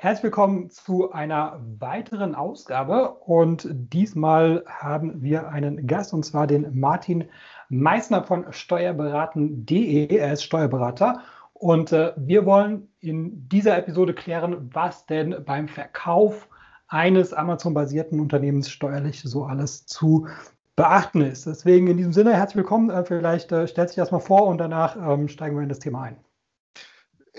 Herzlich willkommen zu einer weiteren Ausgabe und diesmal haben wir einen Gast und zwar den Martin Meissner von steuerberaten.de. Er ist Steuerberater und äh, wir wollen in dieser Episode klären, was denn beim Verkauf eines Amazon-basierten Unternehmens steuerlich so alles zu beachten ist. Deswegen in diesem Sinne herzlich willkommen. Äh, vielleicht äh, stellt sich das mal vor und danach ähm, steigen wir in das Thema ein.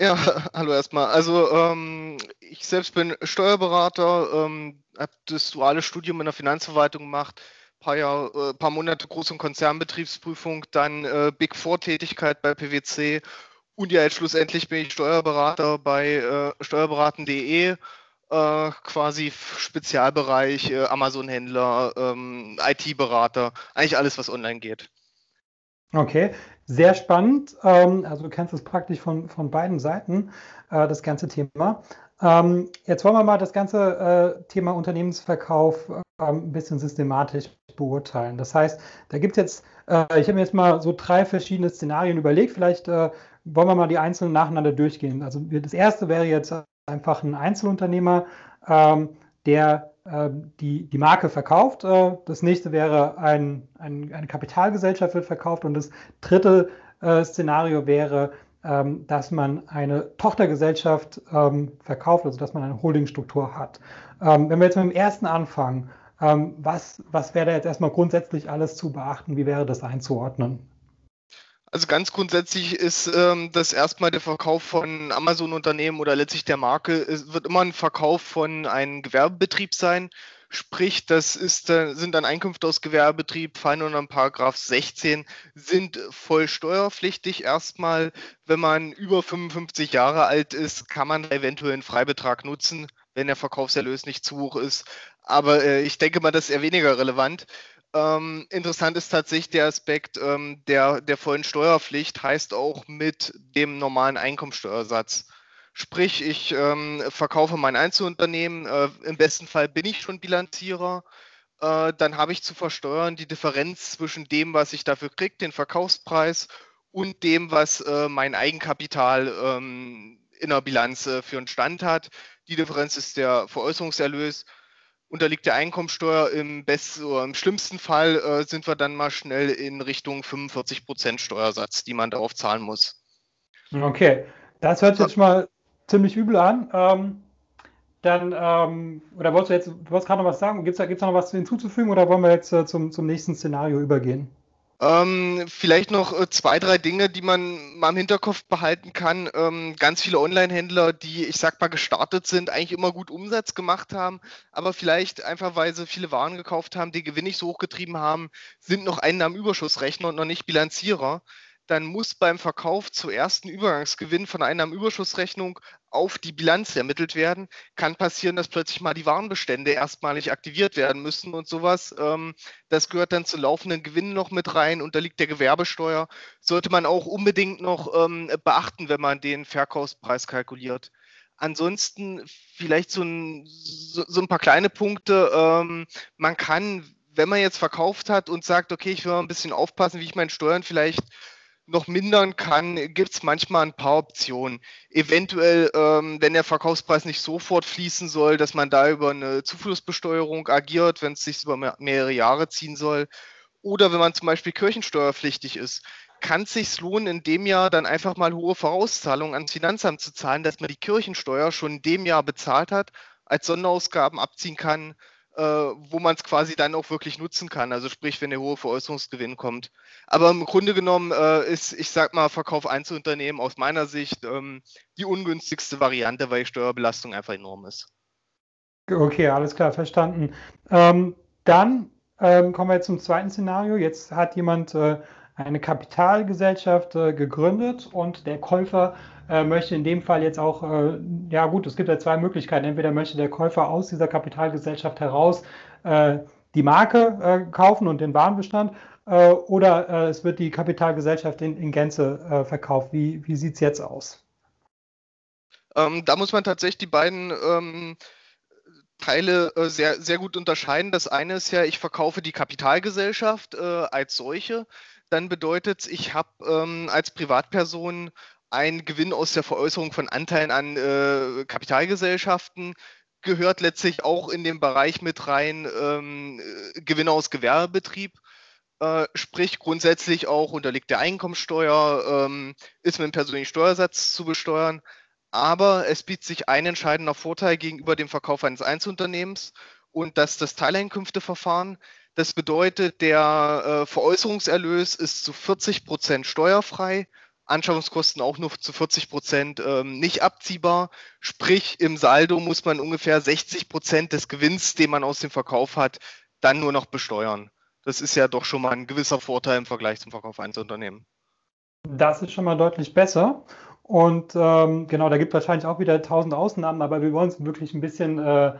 Ja, hallo erstmal. Also ähm, ich selbst bin Steuerberater, ähm, habe das duale Studium in der Finanzverwaltung gemacht, paar Jahre, äh, paar Monate Groß- und Konzernbetriebsprüfung, dann äh, Big Four Tätigkeit bei PwC und ja jetzt schlussendlich bin ich Steuerberater bei äh, steuerberaten.de, äh, quasi Spezialbereich äh, Amazon-Händler, ähm, IT-Berater, eigentlich alles, was online geht. Okay, sehr spannend. Ähm, also du kennst es praktisch von, von beiden Seiten, äh, das ganze Thema. Ähm, jetzt wollen wir mal das ganze äh, Thema Unternehmensverkauf äh, ein bisschen systematisch beurteilen. Das heißt, da gibt es jetzt, ich habe mir jetzt mal so drei verschiedene Szenarien überlegt. Vielleicht wollen wir mal die einzelnen nacheinander durchgehen. Also das erste wäre jetzt einfach ein Einzelunternehmer, ähm, der ähm, die, die Marke verkauft. Äh, das nächste wäre ein, ein, eine Kapitalgesellschaft wird verkauft und das dritte äh, Szenario wäre, ähm, dass man eine Tochtergesellschaft ähm, verkauft, also dass man eine Holdingstruktur hat. wenn wir jetzt mit dem ersten anfangen, was, was wäre da jetzt erstmal grundsätzlich alles zu beachten? Wie wäre das einzuordnen? Also ganz grundsätzlich ist ähm, das erstmal der Verkauf von Amazon-Unternehmen oder letztlich der Marke, es wird immer ein Verkauf von einem Gewerbebetrieb sein. Sprich, das ist, äh, sind dann Einkünfte aus Gewerbebetrieb, fallen unter Paragraph 16, sind voll steuerpflichtig. Erstmal, wenn man über 55 Jahre alt ist, kann man eventuell einen Freibetrag nutzen, wenn der Verkaufserlös nicht zu hoch ist. Aber äh, ich denke mal, das ist eher weniger relevant. Ähm, interessant ist tatsächlich der Aspekt ähm, der, der vollen Steuerpflicht, heißt auch mit dem normalen Einkommensteuersatz. Sprich, ich ähm, verkaufe mein Einzelunternehmen, äh, im besten Fall bin ich schon Bilanzierer, äh, dann habe ich zu versteuern die Differenz zwischen dem, was ich dafür kriege, den Verkaufspreis, und dem, was äh, mein Eigenkapital ähm, in der Bilanz äh, für einen Stand hat. Die Differenz ist der Veräußerungserlös unterliegt der Einkommensteuer. Im, besten oder im schlimmsten Fall äh, sind wir dann mal schnell in Richtung 45 Prozent Steuersatz, die man darauf zahlen muss. Okay, das hört sich jetzt schon mal ziemlich übel an. Ähm, dann, ähm, oder wolltest du jetzt, du wolltest gerade noch was sagen? Gibt es da, gibt's da noch was hinzuzufügen oder wollen wir jetzt äh, zum, zum nächsten Szenario übergehen? Ähm, vielleicht noch äh, zwei, drei Dinge, die man mal im Hinterkopf behalten kann. Ähm, ganz viele Online-Händler, die, ich sag mal, gestartet sind, eigentlich immer gut Umsatz gemacht haben, aber vielleicht einfach, weil sie viele Waren gekauft haben, die Gewinn nicht so hochgetrieben haben, sind noch Einnahmenüberschussrechner und noch nicht Bilanzierer dann muss beim Verkauf zuerst ein Übergangsgewinn von einer Überschussrechnung auf die Bilanz ermittelt werden. Kann passieren, dass plötzlich mal die Warenbestände erstmalig aktiviert werden müssen und sowas. Ähm, das gehört dann zu laufenden Gewinnen noch mit rein, unterliegt der Gewerbesteuer. Sollte man auch unbedingt noch ähm, beachten, wenn man den Verkaufspreis kalkuliert. Ansonsten vielleicht so ein, so, so ein paar kleine Punkte. Ähm, man kann, wenn man jetzt verkauft hat und sagt, okay, ich will mal ein bisschen aufpassen, wie ich meine Steuern vielleicht noch mindern kann, gibt es manchmal ein paar Optionen. Eventuell, ähm, wenn der Verkaufspreis nicht sofort fließen soll, dass man da über eine Zuflussbesteuerung agiert, wenn es sich über mehrere Jahre ziehen soll. Oder wenn man zum Beispiel kirchensteuerpflichtig ist, kann es sich lohnen, in dem Jahr dann einfach mal hohe Vorauszahlungen ans Finanzamt zu zahlen, dass man die Kirchensteuer schon in dem Jahr bezahlt hat, als Sonderausgaben abziehen kann wo man es quasi dann auch wirklich nutzen kann. Also sprich, wenn der hohe Veräußerungsgewinn kommt. Aber im Grunde genommen äh, ist, ich sag mal, Verkauf Einzelunternehmen aus meiner Sicht ähm, die ungünstigste Variante, weil die Steuerbelastung einfach enorm ist. Okay, alles klar, verstanden. Ähm, dann ähm, kommen wir jetzt zum zweiten Szenario. Jetzt hat jemand äh, eine Kapitalgesellschaft äh, gegründet und der Käufer äh, möchte in dem Fall jetzt auch, äh, ja gut, es gibt ja zwei Möglichkeiten. Entweder möchte der Käufer aus dieser Kapitalgesellschaft heraus äh, die Marke äh, kaufen und den Warenbestand äh, oder es wird die Kapitalgesellschaft in, in Gänze verkauft. Wie, wie sieht es jetzt aus? Ähm, da muss man tatsächlich die beiden ähm, Teile äh, sehr, sehr gut unterscheiden. Das eine ist ja, ich verkaufe die Kapitalgesellschaft äh, als solche. Dann bedeutet es, ich habe ähm, als Privatperson ein Gewinn aus der Veräußerung von Anteilen an äh, Kapitalgesellschaften gehört letztlich auch in den Bereich mit rein ähm, äh, Gewinne aus Gewerbebetrieb. Äh, sprich, grundsätzlich auch unterliegt der Einkommensteuer, ähm, ist mit dem persönlichen Steuersatz zu besteuern. Aber es bietet sich ein entscheidender Vorteil gegenüber dem Verkauf eines Einzelunternehmens und das das Teileinkünfteverfahren. Das bedeutet, der äh, Veräußerungserlös ist zu 40 Prozent steuerfrei Anschaffungskosten auch nur zu 40 Prozent ähm, nicht abziehbar. Sprich, im Saldo muss man ungefähr 60 Prozent des Gewinns, den man aus dem Verkauf hat, dann nur noch besteuern. Das ist ja doch schon mal ein gewisser Vorteil im Vergleich zum Verkauf eines Unternehmens. Das ist schon mal deutlich besser. Und ähm, genau, da gibt es wahrscheinlich auch wieder tausend Ausnahmen, aber wir wollen es wirklich ein bisschen äh,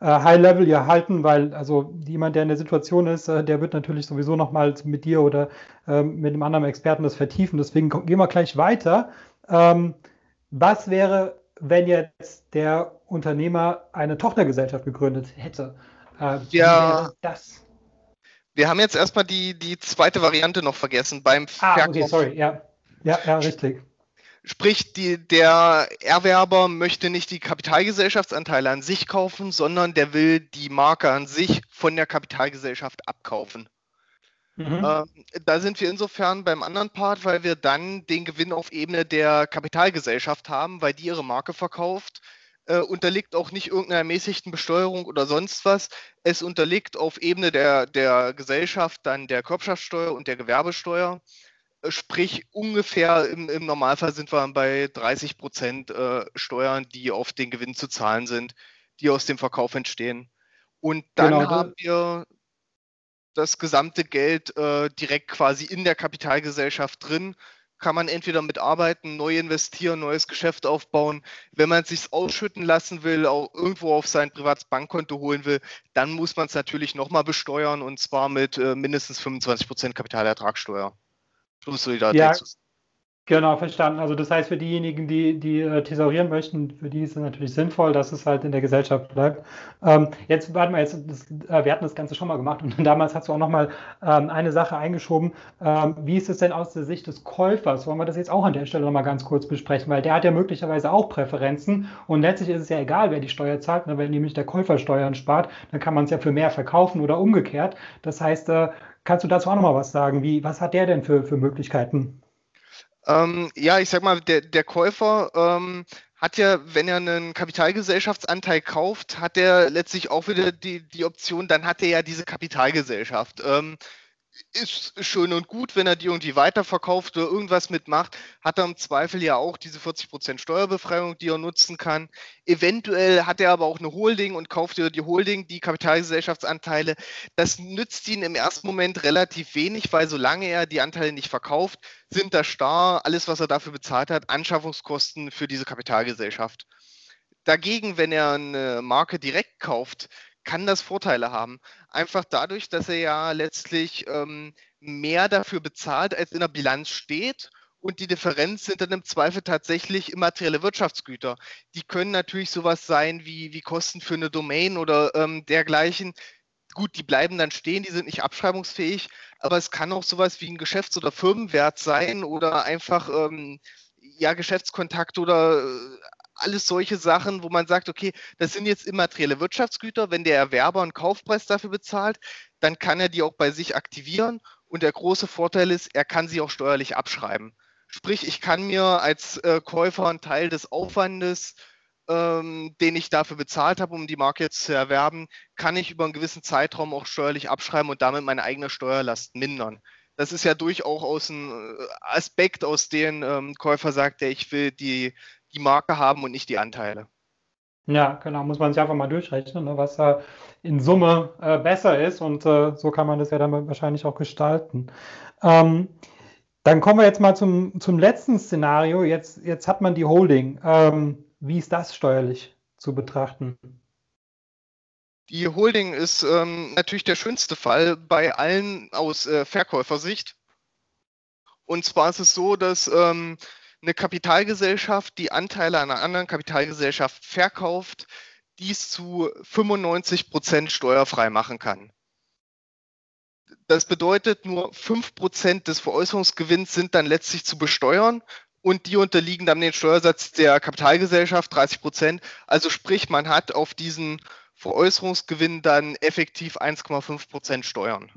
äh, High Level hier halten, weil also jemand, der in der Situation ist, äh, der wird natürlich sowieso nochmal mit dir oder ähm, mit einem anderen Experten das vertiefen. Deswegen gehen wir gleich weiter. Ähm, was wäre, wenn jetzt der Unternehmer eine Tochtergesellschaft gegründet hätte? Äh, ja. das? Wir haben jetzt erstmal die, die zweite Variante noch vergessen beim ah, Verkauf. Okay, sorry, ja. Ja, ja, richtig. Sprich, die, der Erwerber möchte nicht die Kapitalgesellschaftsanteile an sich kaufen, sondern der will die Marke an sich von der Kapitalgesellschaft abkaufen. Mhm. Äh, da sind wir insofern beim anderen Part, weil wir dann den Gewinn auf Ebene der Kapitalgesellschaft haben, weil die ihre Marke verkauft. Äh, unterliegt auch nicht irgendeiner ermäßigten Besteuerung oder sonst was. Es unterliegt auf Ebene der, der Gesellschaft dann der Körperschaftssteuer und der Gewerbesteuer. Sprich, ungefähr im, im, Normalfall sind wir bei 30 Prozent äh, Steuern, die auf den Gewinn zu zahlen sind, die aus dem Verkauf entstehen. Und dann genau. haben wir das gesamte Geld äh, direkt quasi in der Kapitalgesellschaft drin. Kann man entweder mitarbeiten, neu investieren, neues Geschäft aufbauen. Wenn man es sich ausschütten lassen will, auch irgendwo auf sein privates Bankkonto holen will, dann muss man es natürlich nochmal besteuern und zwar mit äh, mindestens 25 Prozent Kapitalertragssteuer. Schlusssolidarität. Ja, genau, verstanden. Also das heißt, für diejenigen, die, die äh, thesaurieren möchten, für die ist es natürlich sinnvoll, dass es halt in der Gesellschaft bleibt. Ähm, jetzt warten wir jetzt, das, äh, wir hatten das Ganze schon mal gemacht und damals hast du auch nochmal ähm, eine Sache eingeschoben. Ähm, wie ist es denn aus der Sicht des Käufers? Wollen wir das jetzt auch an der Stelle nochmal ganz kurz besprechen, weil der hat ja möglicherweise auch Präferenzen und letztlich ist es ja egal, wer die Steuer zahlt. Ne? Wenn nämlich der Käufer Steuern spart, dann kann man es ja für mehr verkaufen oder umgekehrt. Das heißt, äh, Kannst du dazu auch noch mal was sagen? Wie, was hat der denn für, für Möglichkeiten? Ähm, ja, ich sag mal, der, der Käufer ähm, hat ja, wenn er einen Kapitalgesellschaftsanteil kauft, hat er letztlich auch wieder die, die Option, dann hat er ja diese Kapitalgesellschaft. Ähm, ist schön und gut, wenn er die irgendwie weiterverkauft oder irgendwas mitmacht, hat er im Zweifel ja auch diese 40% Steuerbefreiung, die er nutzen kann. Eventuell hat er aber auch eine Holding und kauft über die Holding die Kapitalgesellschaftsanteile. Das nützt ihn im ersten Moment relativ wenig, weil solange er die Anteile nicht verkauft, sind da starr alles, was er dafür bezahlt hat, Anschaffungskosten für diese Kapitalgesellschaft. Dagegen, wenn er eine Marke direkt kauft, kann das Vorteile haben. Einfach dadurch, dass er ja letztlich ähm, mehr dafür bezahlt, als in der Bilanz steht. Und die Differenz sind dann im Zweifel tatsächlich immaterielle Wirtschaftsgüter. Die können natürlich sowas sein wie, wie Kosten für eine Domain oder ähm, dergleichen. Gut, die bleiben dann stehen, die sind nicht abschreibungsfähig, aber es kann auch sowas wie ein Geschäfts- oder Firmenwert sein oder einfach ähm, ja, Geschäftskontakt oder äh, alles solche Sachen, wo man sagt, okay, das sind jetzt immaterielle Wirtschaftsgüter. Wenn der Erwerber einen Kaufpreis dafür bezahlt, dann kann er die auch bei sich aktivieren. Und der große Vorteil ist, er kann sie auch steuerlich abschreiben. Sprich, ich kann mir als äh, Käufer einen Teil des Aufwandes, ähm, den ich dafür bezahlt habe, um die Marke jetzt zu erwerben, kann ich über einen gewissen Zeitraum auch steuerlich abschreiben und damit meine eigene Steuerlast mindern. Das ist ja durchaus ein äh, Aspekt, aus dem ähm, Käufer sagt, der ich will die die Marke haben und nicht die Anteile. Ja, genau, muss man sich einfach mal durchrechnen, ne, was da in Summe äh, besser ist und äh, so kann man das ja dann wahrscheinlich auch gestalten. Ähm, dann kommen wir jetzt mal zum, zum letzten Szenario. Jetzt, jetzt hat man die Holding. Ähm, wie ist das steuerlich zu betrachten? Die Holding ist ähm, natürlich der schönste Fall bei allen aus äh, Verkäufersicht. Und zwar ist es so, dass ähm, eine Kapitalgesellschaft, die Anteile einer anderen Kapitalgesellschaft verkauft, dies zu 95 Prozent steuerfrei machen kann. Das bedeutet, nur 5 Prozent des Veräußerungsgewinns sind dann letztlich zu besteuern und die unterliegen dann dem Steuersatz der Kapitalgesellschaft 30 Prozent. Also sprich, man hat auf diesen Veräußerungsgewinn dann effektiv 1,5 Prozent Steuern.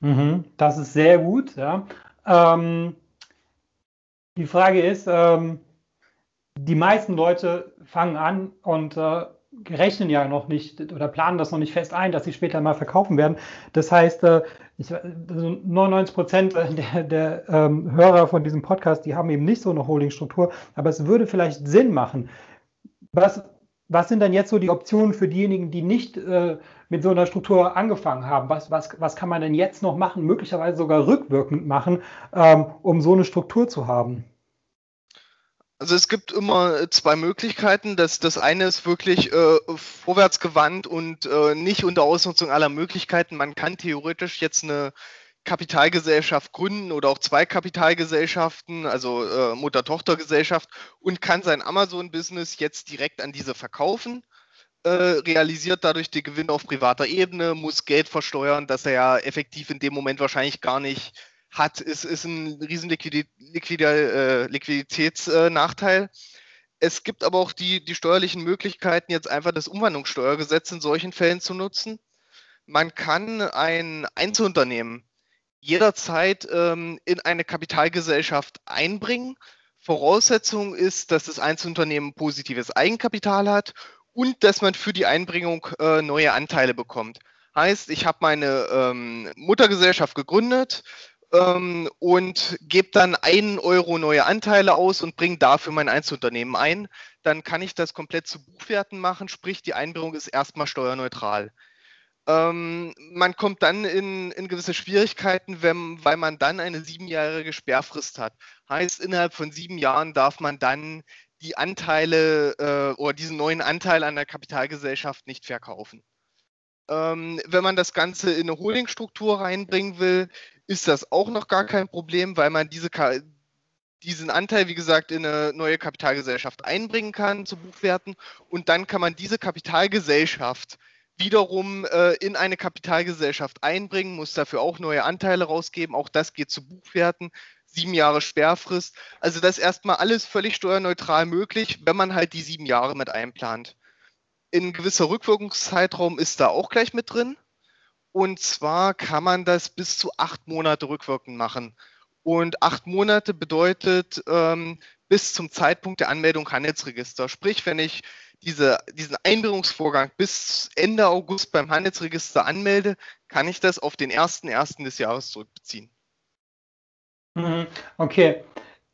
Mhm, das ist sehr gut. Ja. Ähm, die Frage ist, ähm, die meisten Leute fangen an und äh, rechnen ja noch nicht oder planen das noch nicht fest ein, dass sie später mal verkaufen werden. Das heißt, äh, ich, also 99 Prozent der, der ähm, Hörer von diesem Podcast, die haben eben nicht so eine Holdingstruktur, aber es würde vielleicht Sinn machen. Was, was sind denn jetzt so die Optionen für diejenigen, die nicht äh, mit so einer Struktur angefangen haben? Was, was, was kann man denn jetzt noch machen, möglicherweise sogar rückwirkend machen, ähm, um so eine Struktur zu haben? Also es gibt immer zwei Möglichkeiten. Das, das eine ist wirklich äh, vorwärtsgewandt und äh, nicht unter Ausnutzung aller Möglichkeiten. Man kann theoretisch jetzt eine Kapitalgesellschaft gründen oder auch zwei Kapitalgesellschaften, also äh, Mutter-Tochter-Gesellschaft und kann sein Amazon-Business jetzt direkt an diese verkaufen, äh, realisiert dadurch den Gewinn auf privater Ebene, muss Geld versteuern, das er ja effektiv in dem Moment wahrscheinlich gar nicht hat, ist, ist ein riesen Liquidität, äh, Liquiditätsnachteil. es gibt aber auch die, die steuerlichen Möglichkeiten, jetzt einfach das Umwandlungssteuergesetz in solchen Fällen zu nutzen. Man kann ein Einzelunternehmen jederzeit ähm, in eine Kapitalgesellschaft einbringen. Voraussetzung ist, dass das Einzelunternehmen positives Eigenkapital hat und dass man für die Einbringung äh, neue Anteile bekommt. Heißt, ich habe meine ähm, Muttergesellschaft gegründet, ähm, und gebe dann einen Euro neue Anteile aus und bringe dafür mein Einzelunternehmen ein, dann kann ich das komplett zu Buchwerten machen, sprich die Einbringung ist erstmal steuerneutral. Ähm, man kommt dann in, in gewisse Schwierigkeiten, wenn, weil man dann eine siebenjährige Sperrfrist hat. Heißt, innerhalb von sieben Jahren darf man dann die Anteile äh, oder diesen neuen Anteil an der Kapitalgesellschaft nicht verkaufen. Ähm, wenn man das Ganze in eine Holdingstruktur reinbringen will, ist das auch noch gar kein Problem, weil man diese, diesen Anteil, wie gesagt, in eine neue Kapitalgesellschaft einbringen kann zu Buchwerten und dann kann man diese Kapitalgesellschaft wiederum äh, in eine Kapitalgesellschaft einbringen, muss dafür auch neue Anteile rausgeben. Auch das geht zu Buchwerten. Sieben Jahre Sperrfrist. Also das ist erstmal alles völlig steuerneutral möglich, wenn man halt die sieben Jahre mit einplant. Ein gewisser Rückwirkungszeitraum ist da auch gleich mit drin. Und zwar kann man das bis zu acht Monate rückwirkend machen. Und acht Monate bedeutet ähm, bis zum Zeitpunkt der Anmeldung Handelsregister. Sprich, wenn ich diese, diesen Einbringungsvorgang bis Ende August beim Handelsregister anmelde, kann ich das auf den 1.1. des Jahres zurückbeziehen. Mhm. Okay,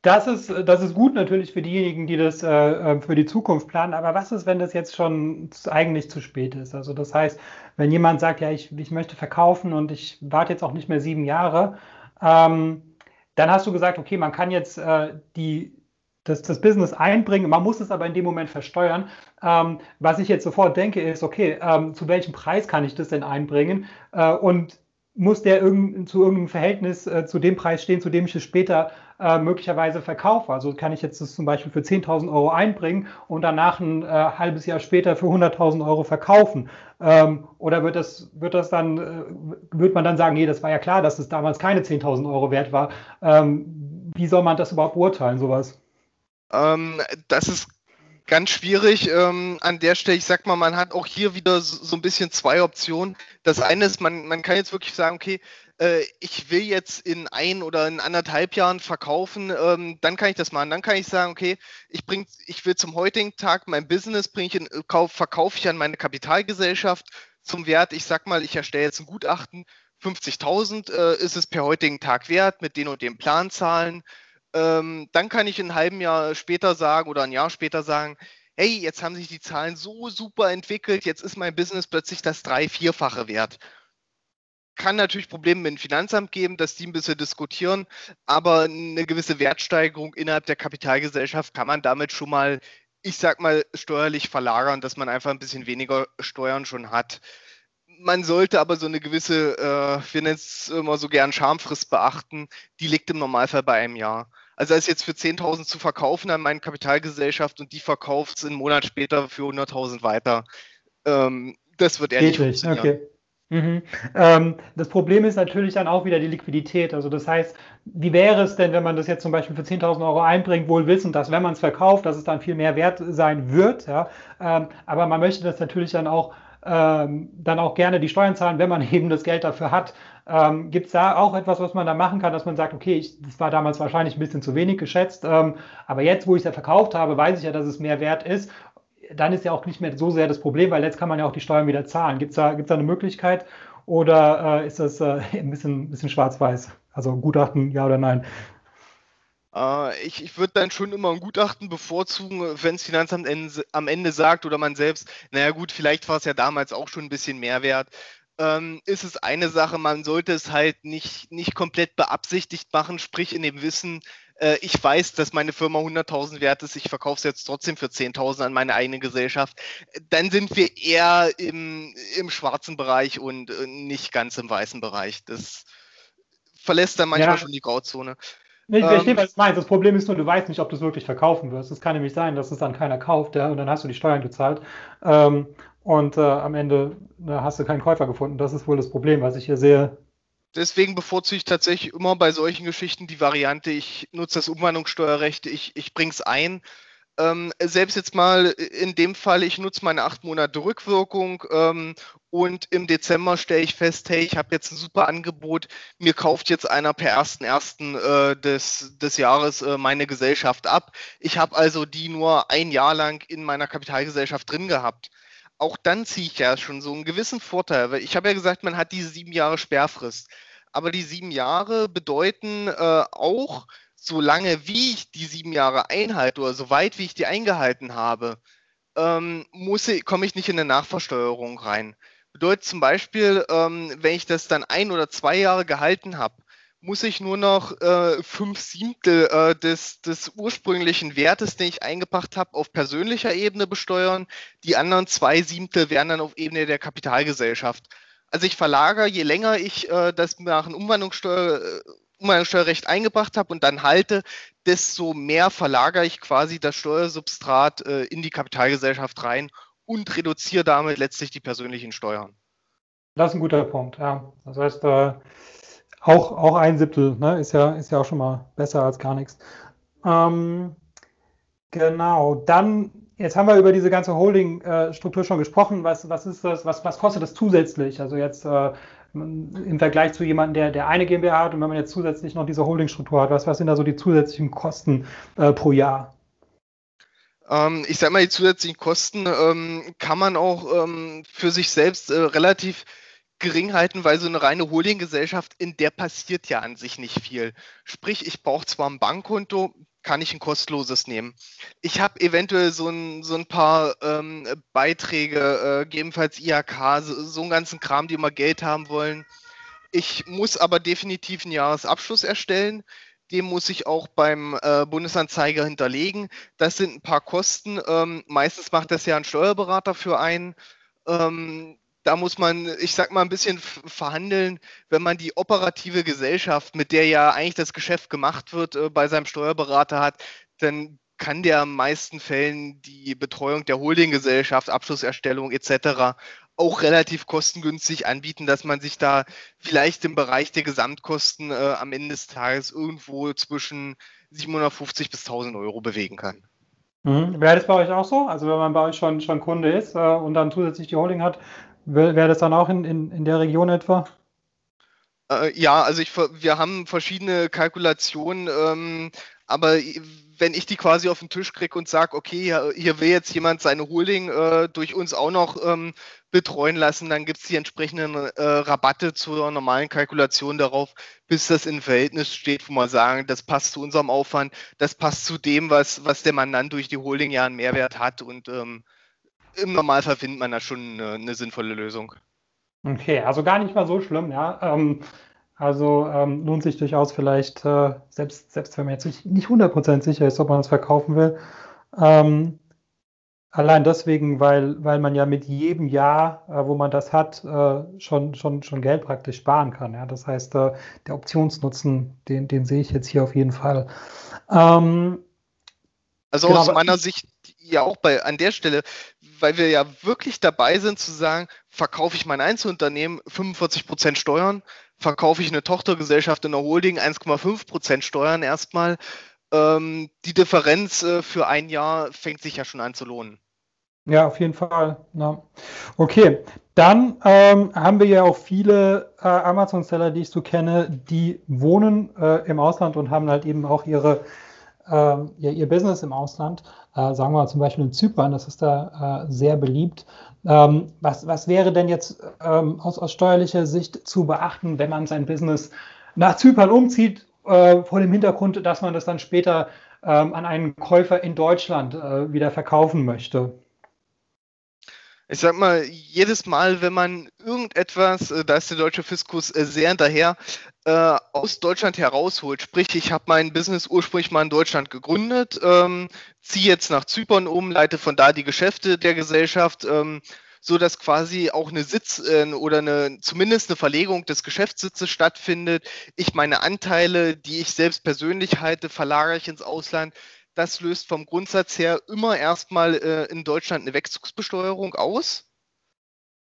das ist, das ist gut natürlich für diejenigen, die das äh, äh, für die Zukunft planen. Aber was ist, wenn das jetzt schon eigentlich zu spät ist? Also das heißt, wenn jemand sagt, ja, ich, ich möchte verkaufen und ich warte jetzt auch nicht mehr sieben Jahre, ähm, dann hast du gesagt, okay, man kann jetzt äh, die, das, das Business einbringen, man muss es aber in dem Moment versteuern. Ähm, was ich jetzt sofort denke, ist, okay, ähm, zu welchem Preis kann ich das denn einbringen? Äh, und muss der irgend, zu irgendeinem Verhältnis äh, zu dem Preis stehen, zu dem ich es später äh, möglicherweise verkaufe. Also kann ich jetzt das zum Beispiel für 10.000 Euro einbringen und danach ein äh, halbes Jahr später für 100.000 Euro verkaufen. Ähm, oder wird das, wird das dann, äh, wird man dann sagen, nee, das war ja klar, dass es damals keine 10.000 Euro wert war. Ähm, wie soll man das überhaupt beurteilen, sowas? Ähm, das ist ganz schwierig ähm, an der Stelle. Ich sag mal, man hat auch hier wieder so, so, ein bisschen zwei Optionen. Das eine ist, man, man kann jetzt wirklich sagen, okay, äh, ich will jetzt in ein oder in anderthalb Jahren verkaufen, ähm, dann kann ich das machen. Dann kann ich sagen, okay, ich bring, ich will zum heutigen Tag mein Business bringe ich in, kauf, verkaufe ich an meine Kapitalgesellschaft zum Wert. Ich sag mal, ich erstelle jetzt ein Gutachten. 50.000 äh, ist es per heutigen Tag wert mit den und den Planzahlen ähm, dann kann ich ein halben Jahr später sagen oder ein Jahr später sagen, hey, jetzt haben sich die Zahlen so super entwickelt, jetzt ist mein Business plötzlich das drei-, vierfache wert. Kann natürlich Probleme mit dem Finanzamt geben, dass die ein bisschen diskutieren, aber eine gewisse Wertsteigerung innerhalb der Kapitalgesellschaft kann man damit schon mal, ich sag mal, steuerlich verlagern, dass man einfach ein bisschen weniger Steuern schon hat. Man sollte aber so eine gewisse, äh, wir nennen es immer so gern Schamfrist beachten, die liegt im Normalfall bei einem Jahr. Also als jetzt für 10.000 zu verkaufen an meine Kapitalgesellschaft und die verkauft es einen Monat später für 100.000 weiter. Ähm, das wird eher Geht nicht. Okay. Mhm. Ähm, das Problem ist natürlich dann auch wieder die Liquidität. Also das heißt, wie wäre es denn, wenn man das jetzt zum Beispiel für 10.000 Euro einbringt, wohl wissend, dass wenn man es verkauft, dass es dann viel mehr wert sein wird. Ja? Ähm, aber man möchte das natürlich dann auch, ähm, dann auch gerne die Steuern zahlen, wenn man eben das Geld dafür hat. Ähm, Gibt es da auch etwas, was man da machen kann, dass man sagt, okay, ich, das war damals wahrscheinlich ein bisschen zu wenig geschätzt, ähm, aber jetzt, wo ich es ja verkauft habe, weiß ich ja, dass es mehr wert ist dann ist ja auch nicht mehr so sehr das Problem, weil jetzt kann man ja auch die Steuern wieder zahlen. Gibt es da, gibt's da eine Möglichkeit oder äh, ist das äh, ein bisschen, bisschen schwarz-weiß? Also Gutachten, ja oder nein? Äh, ich, ich würde dann schon immer ein Gutachten bevorzugen, wenn das Finanzamt am Ende sagt oder man selbst, naja gut, vielleicht war es ja damals auch schon ein bisschen mehr wert. Ähm, ist es eine Sache, man sollte es halt nicht, nicht komplett beabsichtigt machen, sprich in dem Wissen, äh, ich weiß, dass meine Firma 100.000 wert ist, ich verkaufe es jetzt trotzdem für 10.000 an meine eigene Gesellschaft, dann sind wir eher im, im schwarzen Bereich und äh, nicht ganz im weißen Bereich. Das verlässt dann manchmal ja. schon die Grauzone. Ich verstehe, ähm, was du meinst. Das Problem ist nur, du weißt nicht, ob du es wirklich verkaufen wirst. Es kann nämlich sein, dass es dann keiner kauft, ja, und dann hast du die Steuern gezahlt. Ähm, und äh, am Ende äh, hast du keinen Käufer gefunden. Das ist wohl das Problem, was ich hier sehe. Deswegen bevorzuge ich tatsächlich immer bei solchen Geschichten die Variante, ich nutze das Umwandlungssteuerrecht, ich, ich bringe es ein. Ähm, selbst jetzt mal in dem Fall, ich nutze meine acht Monate Rückwirkung ähm, und im Dezember stelle ich fest, hey, ich habe jetzt ein super Angebot, mir kauft jetzt einer per 1.1. Äh, des, des Jahres äh, meine Gesellschaft ab. Ich habe also die nur ein Jahr lang in meiner Kapitalgesellschaft drin gehabt auch dann ziehe ich ja schon so einen gewissen Vorteil, weil ich habe ja gesagt, man hat diese sieben Jahre Sperrfrist. Aber die sieben Jahre bedeuten äh, auch, solange wie ich die sieben Jahre einhalte oder so weit wie ich die eingehalten habe, ähm, komme ich nicht in eine Nachversteuerung rein. Bedeutet zum Beispiel, ähm, wenn ich das dann ein oder zwei Jahre gehalten habe, muss ich nur noch äh, fünf Siebtel äh, des, des ursprünglichen Wertes, den ich eingebracht habe, auf persönlicher Ebene besteuern. Die anderen zwei Siebtel wären dann auf Ebene der Kapitalgesellschaft. Also ich verlagere, je länger ich äh, das nach einem Umwandlungssteuer, äh, Umwandlungssteuerrecht eingebracht habe und dann halte, desto mehr verlagere ich quasi das Steuersubstrat äh, in die Kapitalgesellschaft rein und reduziere damit letztlich die persönlichen Steuern. Das ist ein guter Punkt, ja. Das heißt, äh, auch, auch ein Siebtel, ne? ist, ja, ist ja auch schon mal besser als gar nichts. Ähm, genau, dann, jetzt haben wir über diese ganze Holding-Struktur schon gesprochen. Was, was ist das, was, was kostet das zusätzlich? Also jetzt äh, im Vergleich zu jemandem, der, der eine GmbH hat und wenn man jetzt zusätzlich noch diese Holding-Struktur hat, was, was sind da so die zusätzlichen Kosten äh, pro Jahr? Ähm, ich sag mal, die zusätzlichen Kosten ähm, kann man auch ähm, für sich selbst äh, relativ gering halten, weil so eine reine Holdinggesellschaft, in der passiert ja an sich nicht viel. Sprich, ich brauche zwar ein Bankkonto, kann ich ein kostenloses nehmen. Ich habe eventuell so ein, so ein paar ähm, Beiträge, äh, gegebenenfalls IHK, so, so einen ganzen Kram, die immer Geld haben wollen. Ich muss aber definitiv einen Jahresabschluss erstellen. Den muss ich auch beim äh, Bundesanzeiger hinterlegen. Das sind ein paar Kosten. Ähm, meistens macht das ja ein Steuerberater für einen. Ähm, da muss man, ich sag mal, ein bisschen verhandeln, wenn man die operative Gesellschaft, mit der ja eigentlich das Geschäft gemacht wird, äh, bei seinem Steuerberater hat, dann kann der in meisten Fällen die Betreuung der Holdinggesellschaft, Abschlusserstellung etc. auch relativ kostengünstig anbieten, dass man sich da vielleicht im Bereich der Gesamtkosten äh, am Ende des Tages irgendwo zwischen 750 bis 1000 Euro bewegen kann. Mhm. Wäre das bei euch auch so? Also wenn man bei euch schon, schon Kunde ist äh, und dann zusätzlich die Holding hat, Wäre das dann auch in, in, in der Region etwa? Äh, ja, also ich, wir haben verschiedene Kalkulationen, ähm, aber wenn ich die quasi auf den Tisch kriege und sage, okay, hier, will jetzt jemand seine Holding äh, durch uns auch noch ähm, betreuen lassen, dann gibt es die entsprechenden äh, Rabatte zur normalen Kalkulation darauf, bis das in Verhältnis steht, wo wir sagen, das passt zu unserem Aufwand, das passt zu dem, was, was der Mandant durch die Holding ja einen Mehrwert hat und ähm, im Normalfall findet man da schon eine, eine, sinnvolle Lösung. Okay, also gar nicht mal so schlimm, ja. Ähm, also ähm, lohnt sich durchaus vielleicht, äh, selbst, selbst wenn man jetzt nicht, nicht 100% sicher ist, ob man es verkaufen will. Ähm, allein deswegen, weil, weil man ja mit jedem Jahr, äh, wo man das hat, äh, schon, schon, schon Geld praktisch sparen kann. Ja? Das heißt, äh, der Optionsnutzen, den, den sehe ich jetzt hier auf jeden Fall. Ähm, also genau, aus meiner Sicht ja auch bei an der Stelle, weil wir ja wirklich dabei sind zu sagen, verkaufe ich mein Einzelunternehmen 45% Steuern, verkaufe ich eine Tochtergesellschaft in der Holding 1,5% Steuern erstmal. Ähm, die Differenz äh, für ein Jahr fängt sich ja schon an zu lohnen. Ja, auf jeden Fall. Ja. Okay, dann ähm, haben wir ja auch viele äh, Amazon-Seller, die ich so kenne, die wohnen äh, im Ausland und haben halt eben auch ihre, äh, ihr, ihr Business im Ausland. Äh, sagen wir mal zum Beispiel in Zypern, das ist da äh, sehr beliebt. Ähm, was, was wäre denn jetzt ähm, aus, aus steuerlicher Sicht zu beachten, wenn man sein Business nach Zypern umzieht, äh, vor dem Hintergrund, dass man das dann später ähm, an einen Käufer in Deutschland wieder verkaufen möchte? ich sag mal, jedes Mal, wenn man irgendetwas, äh, da ist der deutsche Fiskus äh, sehr hinterher, äh, aus Deutschland herausholt, sprich, ich habe mein Business ursprünglich mal in Deutschland gegründet, ähm, ziehe jetzt nach Zypern um, leite von da die Geschäfte der Gesellschaft, ähm, so quasi auch eine Sitz äh, oder eine zumindest eine Verlegung des Geschäftssitzes stattfindet. Ich meine Anteile, die ich selbst persönlich halte, verlagere ich ins Ausland das löst vom Grundsatz her immer erstmal äh, in Deutschland eine Wegzugsbesteuerung aus.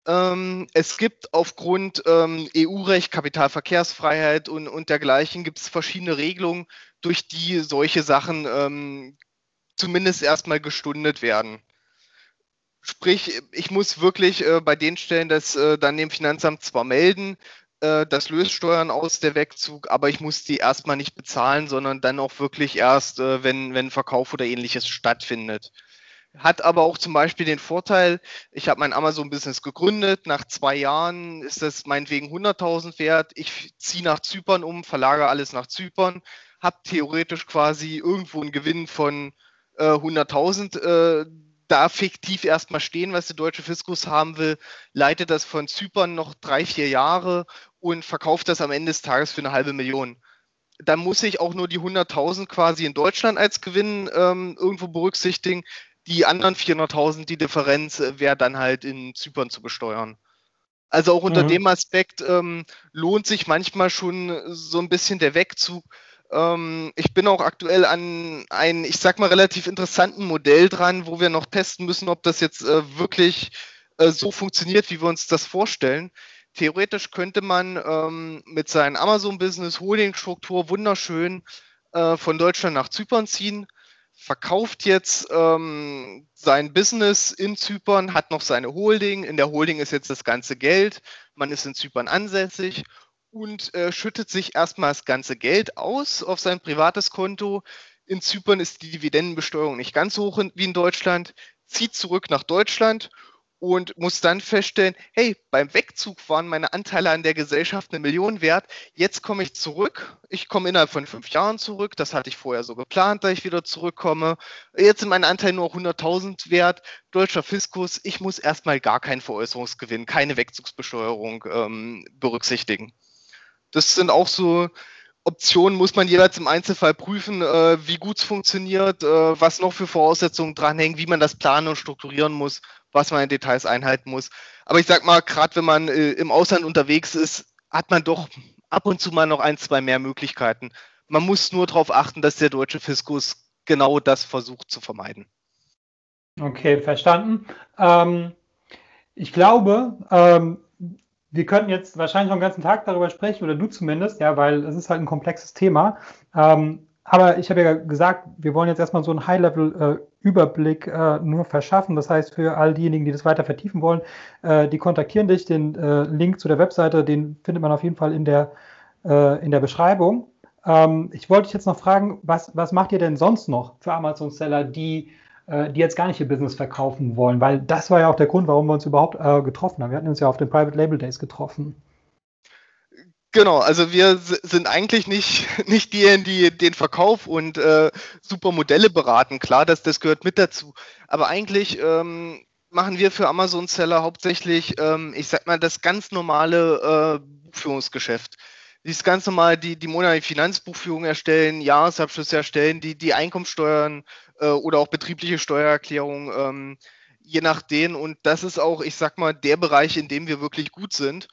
Ähm, es gibt aufgrund ähm, EU-Recht, Kapitalverkehrsfreiheit und, und dergleichen gibt es verschiedene Regelungen, durch die solche Sachen ähm, zumindest erstmal gestundet werden. Sprich, ich muss wirklich äh, bei den Stellen das äh, dann dem Finanzamt zwar melden, äh, das löst Steuern aus, der Wegzug, aber ich muss die erstmal nicht bezahlen, sondern dann auch wirklich erst, äh, wenn, wenn Verkauf oder ähnliches stattfindet. Hat aber auch zum Beispiel den Vorteil, ich habe mein Amazon-Business gegründet, nach zwei Jahren ist das meinetwegen 100.000 wert, ich ziehe nach Zypern um, verlagere alles nach Zypern, habe theoretisch quasi irgendwo einen Gewinn von äh, 100.000 äh, da fiktiv erstmal stehen, was der deutsche Fiskus haben will, leitet das von Zypern noch drei, vier Jahre und verkauft das am Ende des Tages für eine halbe Million. Dann muss ich auch nur die 100.000 quasi in Deutschland als Gewinn ähm, irgendwo berücksichtigen. Die anderen 400.000, die Differenz, äh, wäre dann halt in Zypern zu besteuern. Also auch unter mhm. dem Aspekt ähm, lohnt sich manchmal schon so ein bisschen der Wegzug. Ähm, ich bin auch aktuell an einem, ich sag mal, relativ interessanten Modell dran, wo wir noch testen müssen, ob das jetzt äh, wirklich äh, so funktioniert, wie wir uns das vorstellen. Theoretisch könnte man ähm, mit seinem Amazon-Business Holding-Struktur wunderschön äh, von Deutschland nach Zypern ziehen, verkauft jetzt ähm, sein Business in Zypern, hat noch seine Holding. In der Holding ist jetzt das ganze Geld. Man ist in Zypern ansässig und äh, schüttet sich erstmal das ganze Geld aus auf sein privates Konto. In Zypern ist die Dividendenbesteuerung nicht ganz so hoch wie in Deutschland, zieht zurück nach Deutschland und muss dann feststellen, hey, beim Wegzug waren meine Anteile an der Gesellschaft eine Million wert, jetzt komme ich zurück, ich komme innerhalb von fünf Jahren zurück, das hatte ich vorher so geplant, dass ich wieder zurückkomme, jetzt sind meine Anteile nur 100.000 wert, deutscher Fiskus, ich muss erstmal gar keinen Veräußerungsgewinn, keine Wegzugsbesteuerung ähm, berücksichtigen. Das sind auch so Optionen, muss man jeweils im Einzelfall prüfen, äh, wie gut es funktioniert, äh, was noch für Voraussetzungen dranhängen, wie man das planen und strukturieren muss was man in Details einhalten muss. Aber ich sag mal, gerade wenn man äh, im Ausland unterwegs ist, hat man doch ab und zu mal noch ein, zwei mehr Möglichkeiten. Man muss nur darauf achten, dass der deutsche Fiskus genau das versucht zu vermeiden. Okay, verstanden. Ähm, ich glaube, ähm, wir könnten jetzt wahrscheinlich noch den ganzen Tag darüber sprechen, oder du zumindest, ja, weil es ist halt ein komplexes Thema. Ähm, aber ich habe ja gesagt, wir wollen jetzt erstmal so einen High-Level-Überblick äh, äh, nur verschaffen. Das heißt, für all diejenigen, die das weiter vertiefen wollen, äh, die kontaktieren dich. Den äh, Link zu der Webseite, den findet man auf jeden Fall in der, äh, in der Beschreibung. Ähm, ich wollte dich jetzt noch fragen, was, was macht ihr denn sonst noch für Amazon-Seller, die, die jetzt gar nicht ihr Business verkaufen wollen? Weil das war ja auch der Grund, warum wir uns überhaupt getroffen haben. Wir hatten uns ja auf den Private Label Days getroffen. Genau, also wir sind eigentlich nicht, nicht diejenigen, die den Verkauf und äh, super Modelle beraten. Klar, das, das gehört mit dazu. Aber eigentlich ähm, machen wir für Amazon-Seller hauptsächlich, ähm, ich sag mal, das ganz normale äh, Buchführungsgeschäft. Dieses ganz normal, die, die monatliche Finanzbuchführung erstellen, Jahresabschlüsse erstellen, die, die Einkommenssteuern äh, oder auch betriebliche Steuererklärung, ähm, je nachdem. Und das ist auch, ich sag mal, der Bereich, in dem wir wirklich gut sind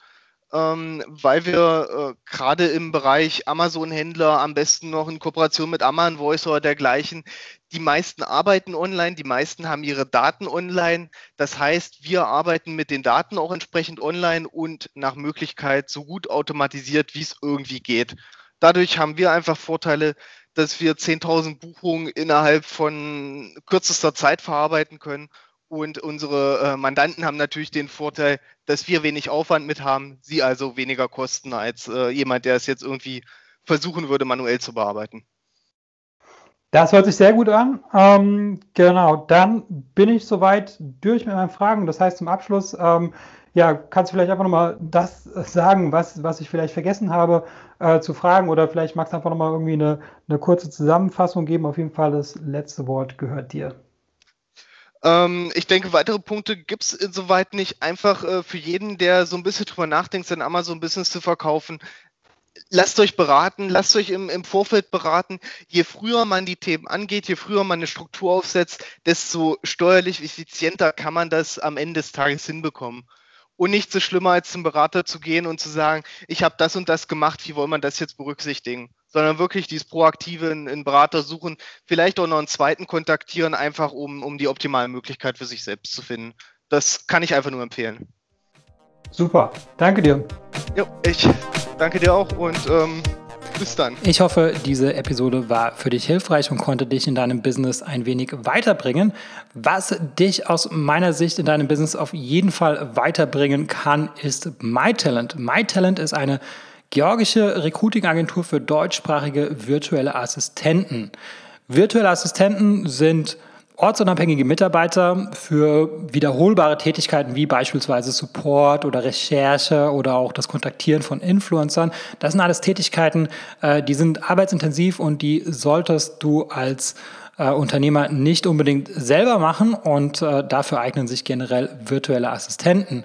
ähm, weil wir äh, gerade im Bereich Amazon-Händler am besten noch in Kooperation mit Amazon Voice oder dergleichen, die meisten arbeiten online, die meisten haben ihre Daten online. Das heißt, wir arbeiten mit den Daten auch entsprechend online und nach Möglichkeit so gut automatisiert, wie es irgendwie geht. Dadurch haben wir einfach Vorteile, dass wir 10.000 Buchungen innerhalb von kürzester Zeit verarbeiten können und unsere äh, Mandanten haben natürlich den Vorteil, dass wir wenig Aufwand mit haben, sie also weniger kosten als äh, jemand, der es jetzt irgendwie versuchen würde, manuell zu bearbeiten. Das hört sich sehr gut an. Ähm, genau, dann bin ich soweit durch mit meinen Fragen. Das heißt, zum Abschluss, ähm, ja, kannst du vielleicht einfach nochmal das sagen, was, was ich vielleicht vergessen habe äh, zu fragen oder vielleicht magst du einfach nochmal irgendwie eine, eine kurze Zusammenfassung geben. Auf jeden Fall das letzte Wort gehört dir. Ähm, ich denke, weitere Punkte gibt es insoweit nicht. Einfach äh, für jeden, der so ein bisschen drüber nachdenkt, sein Amazon-Business zu verkaufen, lasst euch beraten, lasst euch im, im Vorfeld beraten. Je früher man die Themen angeht, je früher man eine Struktur aufsetzt, desto steuerlich effizienter kann man das am Ende des Tages hinbekommen. Und nicht so schlimmer, als zum Berater zu gehen und zu sagen, ich habe das und das gemacht, wie wollen man das jetzt berücksichtigen? Sondern wirklich dieses proaktive in, in Berater suchen, vielleicht auch noch einen zweiten kontaktieren, einfach um, um die optimale Möglichkeit für sich selbst zu finden. Das kann ich einfach nur empfehlen. Super, danke dir. Ja, ich danke dir auch und ähm, bis dann. Ich hoffe, diese Episode war für dich hilfreich und konnte dich in deinem Business ein wenig weiterbringen. Was dich aus meiner Sicht in deinem Business auf jeden Fall weiterbringen kann, ist MyTalent. MyTalent ist eine Georgische Recruiting-Agentur für deutschsprachige virtuelle Assistenten. Virtuelle Assistenten sind ortsunabhängige Mitarbeiter für wiederholbare Tätigkeiten wie beispielsweise Support oder Recherche oder auch das Kontaktieren von Influencern. Das sind alles Tätigkeiten, äh, die sind arbeitsintensiv und die solltest du als äh, Unternehmer nicht unbedingt selber machen und äh, dafür eignen sich generell virtuelle Assistenten.